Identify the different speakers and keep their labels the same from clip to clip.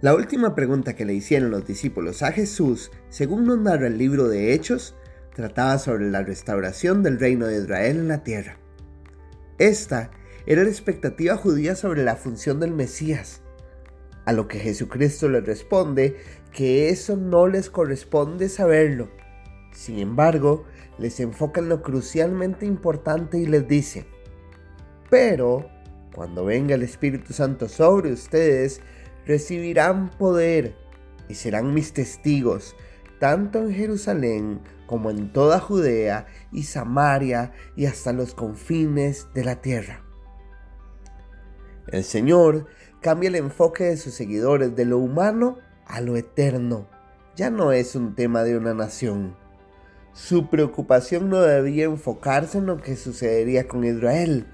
Speaker 1: La última pregunta que le hicieron los discípulos a Jesús, según nos narra el libro de Hechos, trataba sobre la restauración del reino de Israel en la tierra. Esta era la expectativa judía sobre la función del Mesías, a lo que Jesucristo les responde que eso no les corresponde saberlo. Sin embargo, les enfoca en lo crucialmente importante y les dice, pero cuando venga el Espíritu Santo sobre ustedes, recibirán poder y serán mis testigos, tanto en Jerusalén como en toda Judea y Samaria y hasta los confines de la tierra. El Señor cambia el enfoque de sus seguidores de lo humano a lo eterno. Ya no es un tema de una nación. Su preocupación no debía enfocarse en lo que sucedería con Israel,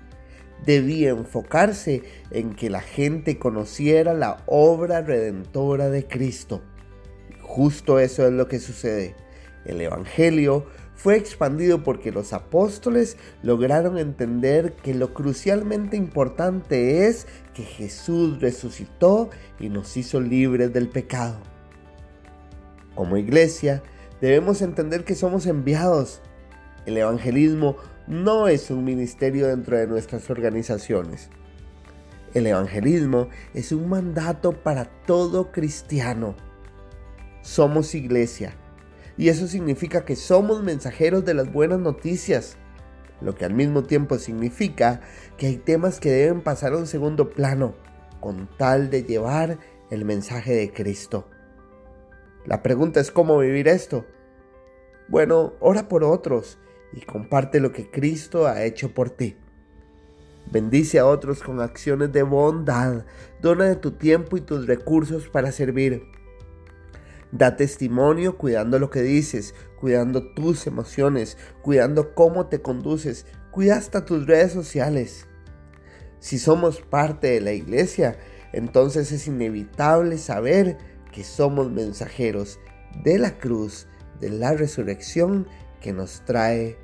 Speaker 1: debía enfocarse en que la gente conociera la obra redentora de Cristo. Justo eso es lo que sucede. El Evangelio fue expandido porque los apóstoles lograron entender que lo crucialmente importante es que Jesús resucitó y nos hizo libres del pecado. Como iglesia, debemos entender que somos enviados. El evangelismo no es un ministerio dentro de nuestras organizaciones. El evangelismo es un mandato para todo cristiano. Somos iglesia y eso significa que somos mensajeros de las buenas noticias, lo que al mismo tiempo significa que hay temas que deben pasar a un segundo plano con tal de llevar el mensaje de Cristo. La pregunta es cómo vivir esto. Bueno, ora por otros y comparte lo que Cristo ha hecho por ti. Bendice a otros con acciones de bondad. Dona de tu tiempo y tus recursos para servir. Da testimonio cuidando lo que dices, cuidando tus emociones, cuidando cómo te conduces, cuida hasta tus redes sociales. Si somos parte de la iglesia, entonces es inevitable saber que somos mensajeros de la cruz, de la resurrección que nos trae